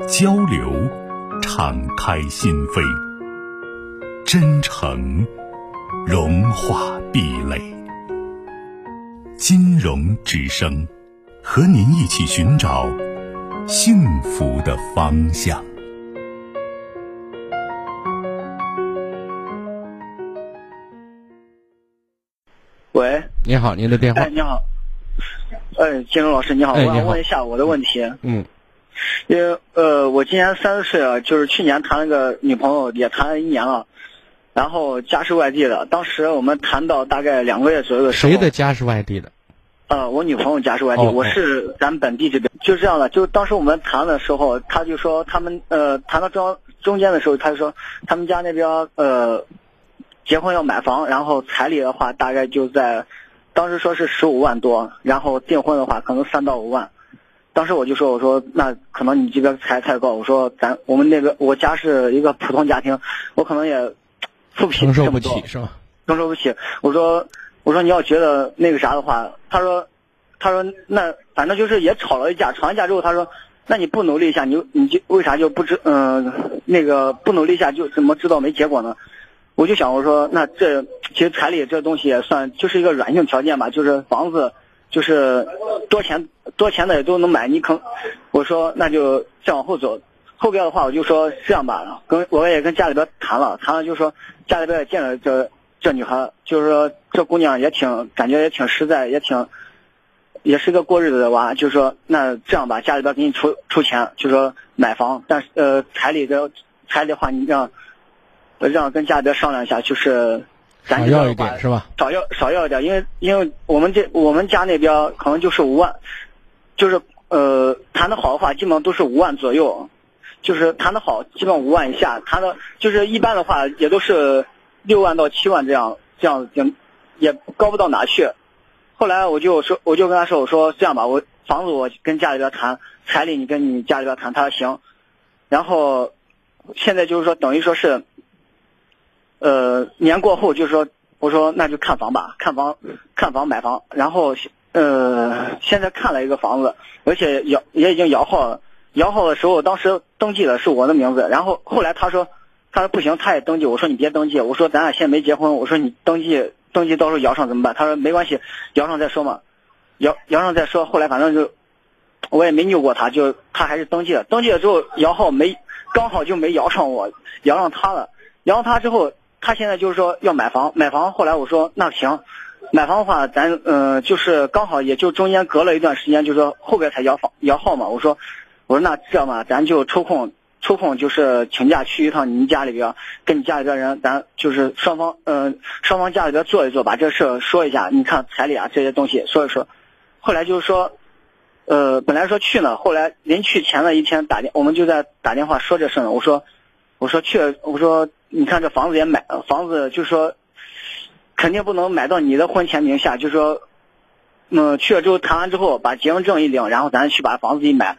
交流，敞开心扉；真诚，融化壁垒。金融之声，和您一起寻找幸福的方向。喂，你好，您的电话。哎，你好。哎，金融老师，你好，我想问一下我的问题。嗯。因为呃，我今年三十岁了，就是去年谈了个女朋友，也谈了一年了，然后家是外地的。当时我们谈到大概两个月左右的时候，谁的家是外地的？呃，我女朋友家是外地，我是咱本地这边。就这样的，就当时我们谈的时候，他就说他们呃谈到中中间的时候，他就说他们家那边呃结婚要买房，然后彩礼的话大概就在当时说是十五万多，然后订婚的话可能三到五万。当时我就说，我说那可能你这边财太高，我说咱我们那个我家是一个普通家庭，我可能也付不起承受不起是吧？承受不起。我说我说你要觉得那个啥的话，他说他说那反正就是也吵了一架，吵完架之后他说，那你不努力一下，你你就为啥就不知嗯那个不努力一下就怎么知道没结果呢？我就想我说那这其实彩礼这东西也算就是一个软性条件吧，就是房子。就是多钱多钱的也都能买，你可我说那就再往后走，后边的话我就说这样吧，跟我也跟家里边谈了，谈了就说家里边也见了这这女孩，就是说这姑娘也挺感觉也挺实在，也挺也是个过日子的娃，就说那这样吧，家里边给你出出钱，就说买房，但是呃彩礼的彩礼的话你让让跟家里边商量一下，就是。少要一点是吧？少要少要一点，因为因为我们这我们家那边可能就是五万，就是呃谈的好的话，基本上都是五万左右，就是谈的好，基本五万以下，谈的就是一般的话也都是六万到七万这样这样也也高不到哪去。后来我就说，我就跟他说，我说这样吧，我房子我跟家里边谈，彩礼你跟你家里边谈，他说行。然后现在就是说等于说是。呃，年过后就是说，我说那就看房吧，看房，看房买房。然后呃，现在看了一个房子，而且摇也已经摇号了。摇号的时候，当时登记的是我的名字。然后后来他说，他说不行，他也登记。我说你别登记，我说咱俩现在没结婚。我说你登记登记，到时候摇上怎么办？他说没关系，摇上再说嘛，摇摇上再说。后来反正就我也没拗过他，就他还是登记了。登记了之后摇号没，刚好就没摇上我，摇上他了。摇上他之后。他现在就是说要买房，买房。后来我说那行，买房的话，咱嗯，就是刚好也就中间隔了一段时间，就是说后边才摇房摇号嘛。我说，我说那这样吧，咱就抽空抽空就是请假去一趟你们家里边，跟你家里边人，咱就是双方嗯双方家里边坐一坐，把这事说一下。你看彩礼啊这些东西说一说。后来就是说，呃，本来说去呢，后来临去前的一天打电，我们就在打电话说这事呢。我说，我说去，我说。你看这房子也买，房子就是说，肯定不能买到你的婚前名下。就是说，嗯，去了之后谈完之后，把结婚证一领，然后咱去把房子一买。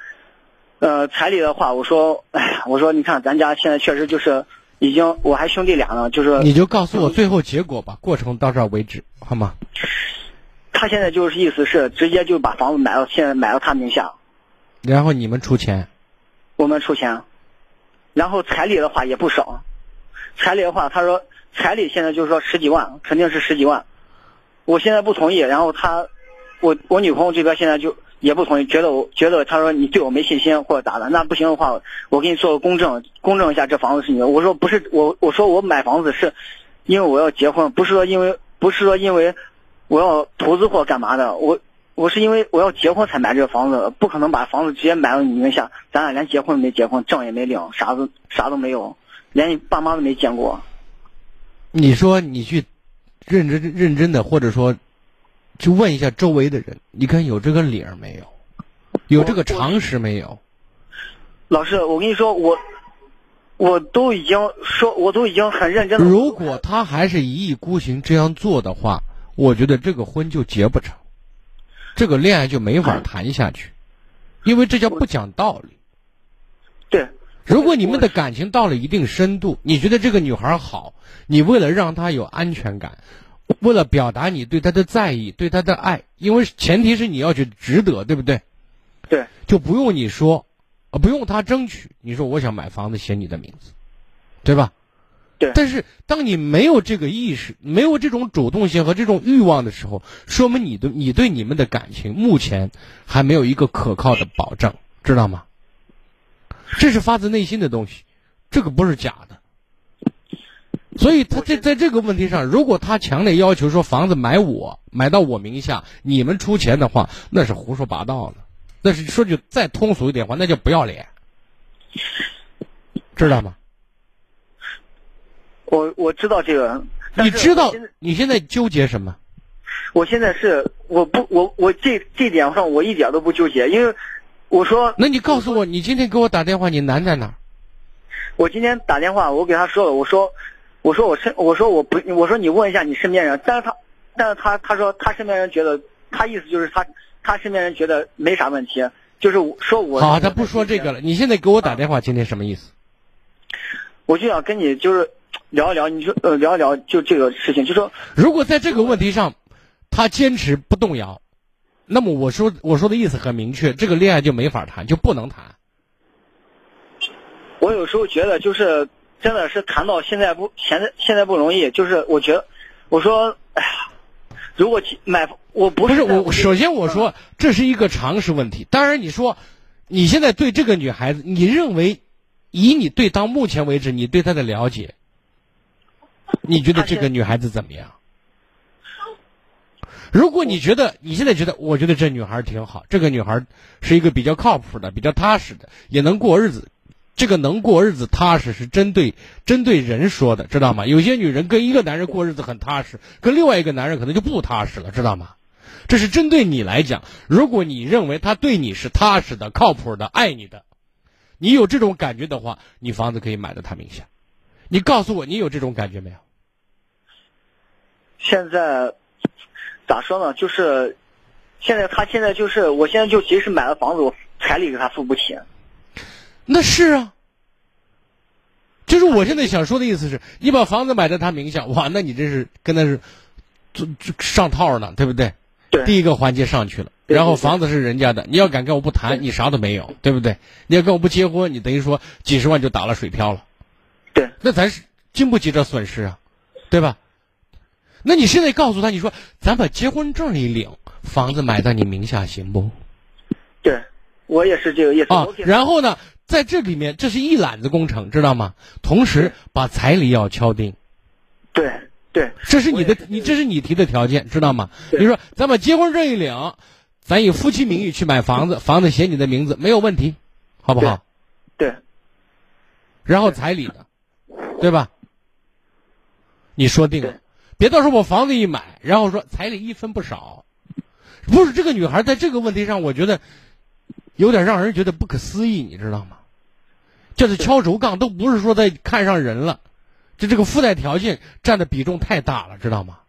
呃，彩礼的话，我说，哎，我说你看咱家现在确实就是已经，我还兄弟俩呢，就是。你就告诉我最后结果吧，过程到这儿为止，好吗？他现在就是意思是直接就把房子买到，现在买到他名下。然后你们出钱。我们出钱，然后彩礼的话也不少。彩礼的话，他说彩礼现在就是说十几万，肯定是十几万。我现在不同意，然后他，我我女朋友这边现在就也不同意，觉得我觉得他说你对我没信心或者咋的，那不行的话，我给你做个公证，公证一下这房子是你的。我说不是，我我说我买房子是因为我要结婚，不是说因为不是说因为我要投资或干嘛的，我我是因为我要结婚才买这个房子，不可能把房子直接买到你名下，咱俩连结婚没结婚，证也没领，啥都啥都没有。连你爸妈都没见过。你说你去认真认真的，或者说去问一下周围的人，你看有这个理儿没有？有这个常识没有？老师，我跟你说，我我都已经说，我都已经很认真了。如果他还是一意孤行这样做的话，我觉得这个婚就结不成，这个恋爱就没法 谈下去，因为这叫不讲道理。对，如果你们的感情到了一定深度，你觉得这个女孩好，你为了让她有安全感，为了表达你对她的在意、对她的爱，因为前提是你要去值得，对不对？对，就不用你说，呃，不用她争取。你说我想买房子写你的名字，对吧？对。但是当你没有这个意识，没有这种主动性和这种欲望的时候，说明你的你对你们的感情目前还没有一个可靠的保证，知道吗？这是发自内心的东西，这个不是假的。所以他在在这个问题上，如果他强烈要求说房子买我买到我名下，你们出钱的话，那是胡说八道了。那是说句再通俗一点话，那叫不要脸，知道吗？我我知道这个，你知道你现在纠结什么？我现在是我不我我这这点上我一点都不纠结，因为我说，那你告诉我，你今天给我打电话，你难在哪？我今天打电话，我给他说了，我说我说我身我说我不我说你问一下你身边人，但是他但是他他说他身边人觉得他意思就是他他身边人觉得没啥问题，就是说我好，他不说这个了。你现在给我打电话，今天什么意思？我就想跟你就是聊一聊，你说呃聊一聊就这个事情，就说如果在这个问题上他坚持不动摇，那么我说我说的意思很明确，这个恋爱就没法谈，就不能谈。我有时候觉得就是真的是谈到现在不现在现在不容易，就是我觉得我说哎呀，如果买我不是我首先我说这是一个常识问题。当然你说你现在对这个女孩子，你认为以你对到目前为止你对她的了解，你觉得这个女孩子怎么样？如果你觉得你现在觉得，我觉得这女孩挺好，这个女孩是一个比较靠谱的、比较踏实的，也能过日子。这个能过日子踏实是针对针对人说的，知道吗？有些女人跟一个男人过日子很踏实，跟另外一个男人可能就不踏实了，知道吗？这是针对你来讲。如果你认为他对你是踏实的、靠谱的、爱你的，你有这种感觉的话，你房子可以买到他名下。你告诉我，你有这种感觉没有？现在咋说呢？就是现在他现在就是，我现在就即使买了房子，我彩礼给他付不起。那是啊，就是我现在想说的意思是，你把房子买在他名下，哇，那你这是跟他是，就就上套呢，对不对？对。第一个环节上去了，然后房子是人家的，你要敢跟我不谈，你啥都没有，对不对？你要跟我不结婚，你等于说几十万就打了水漂了。对。那咱是经不起这损失啊，对吧？那你现在告诉他，你说咱把结婚证一领，房子买在你名下行不？对，我也是这个意思。啊，然后呢？在这里面，这是一揽子工程，知道吗？同时把彩礼要敲定。对对，这是你的，你这是你提的条件，知道吗？你说，咱把结婚证一领，咱以夫妻名义去买房子，房子写你的名字没有问题，好不好？对。然后彩礼呢，对吧？你说定了，别到时候我房子一买，然后说彩礼一分不少。不是这个女孩在这个问题上，我觉得。有点让人觉得不可思议，你知道吗？就是敲竹杠，都不是说在看上人了，就这个附带条件占的比重太大了，知道吗？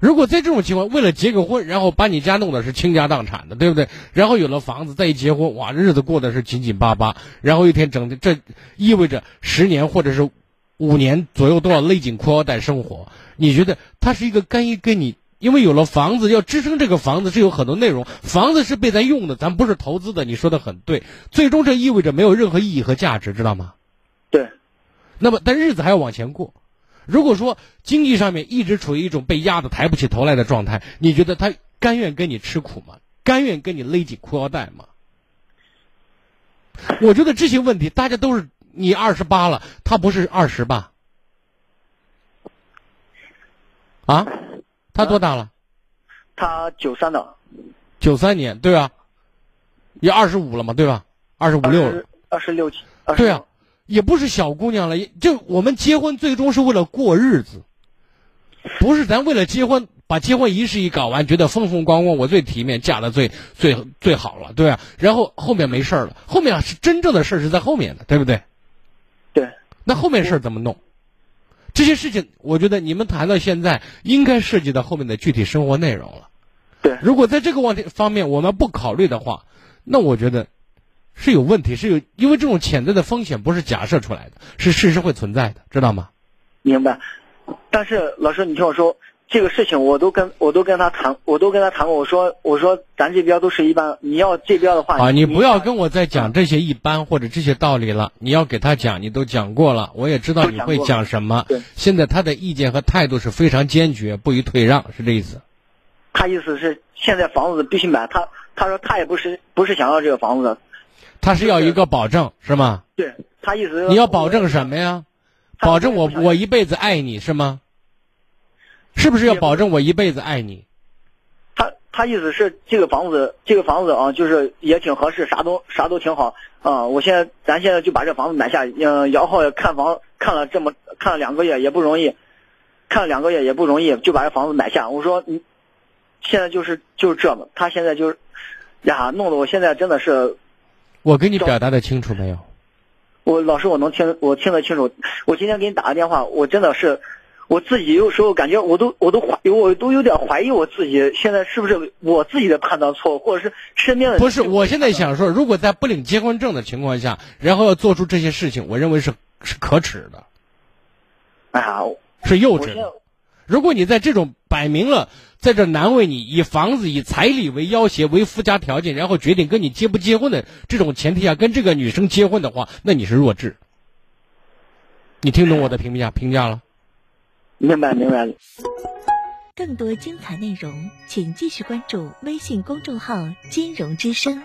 如果在这种情况，为了结个婚，然后把你家弄的是倾家荡产的，对不对？然后有了房子，再一结婚，哇，日子过得是紧紧巴巴，然后一天整的，这意味着十年或者是五年左右都要勒紧裤腰带生活。你觉得他是一个甘于跟你？因为有了房子，要支撑这个房子是有很多内容。房子是被咱用的，咱不是投资的。你说的很对，最终这意味着没有任何意义和价值，知道吗？对。那么，但日子还要往前过。如果说经济上面一直处于一种被压的抬不起头来的状态，你觉得他甘愿跟你吃苦吗？甘愿跟你勒紧裤腰带吗？我觉得这些问题，大家都是你二十八了，他不是二十吧？啊？他多大了？他九三的，九三年，对啊，也二十五了嘛，对吧？二十五六了，二十六七，对啊，也不是小姑娘了。就我们结婚最终是为了过日子，不是咱为了结婚把结婚仪式一搞完，觉得风风光光，我最体面，嫁的最最最好了，对啊？然后后面没事儿了，后面是真正的事儿是在后面的，对不对？对。那后面事儿怎么弄？这些事情，我觉得你们谈到现在，应该涉及到后面的具体生活内容了。对。如果在这个问题方面我们不考虑的话，那我觉得是有问题，是有因为这种潜在的风险不是假设出来的，是事实会存在的，知道吗？明白。但是老师，你听我说，这个事情我都跟我都跟他谈，我都跟他谈过。我说我说咱这边都是一般，你要这边的话啊，你不要跟我再讲这些一般或者这些道理了。你要给他讲，你都讲过了，我也知道你会讲什么。对，现在他的意见和态度是非常坚决，不予退让，是这意思。他意思是现在房子必须买，他他说他也不是不是想要这个房子，他是要一个保证，是吗？对他意思你要保证什么呀？保证我我一辈子爱你是吗？是不是要保证我一辈子爱你？他他意思是这个房子这个房子啊，就是也挺合适，啥都啥都挺好啊。我现在咱现在就把这房子买下。嗯，姚浩看房看了这么看了两个月也不容易，看了两个月也不容易，就把这房子买下。我说你现在就是就是这么，他现在就是呀，弄得我现在真的是。我给你表达的清楚没有？我老师，我能听我听得清楚。我今天给你打个电话，我真的是。我自己有时候感觉，我都我都怀我都有点怀疑我自己，现在是不是我自己的判断错误，或者是身边的？不是，我现在想说，如果在不领结婚证的情况下，然后要做出这些事情，我认为是是可耻的。是幼稚的。如果你在这种摆明了在这难为你，以房子、以彩礼为要挟、为附加条件，然后决定跟你结不结婚的这种前提下跟这个女生结婚的话，那你是弱智。你听懂我的评价评价了？明白，明白。更多精彩内容，请继续关注微信公众号“金融之声”。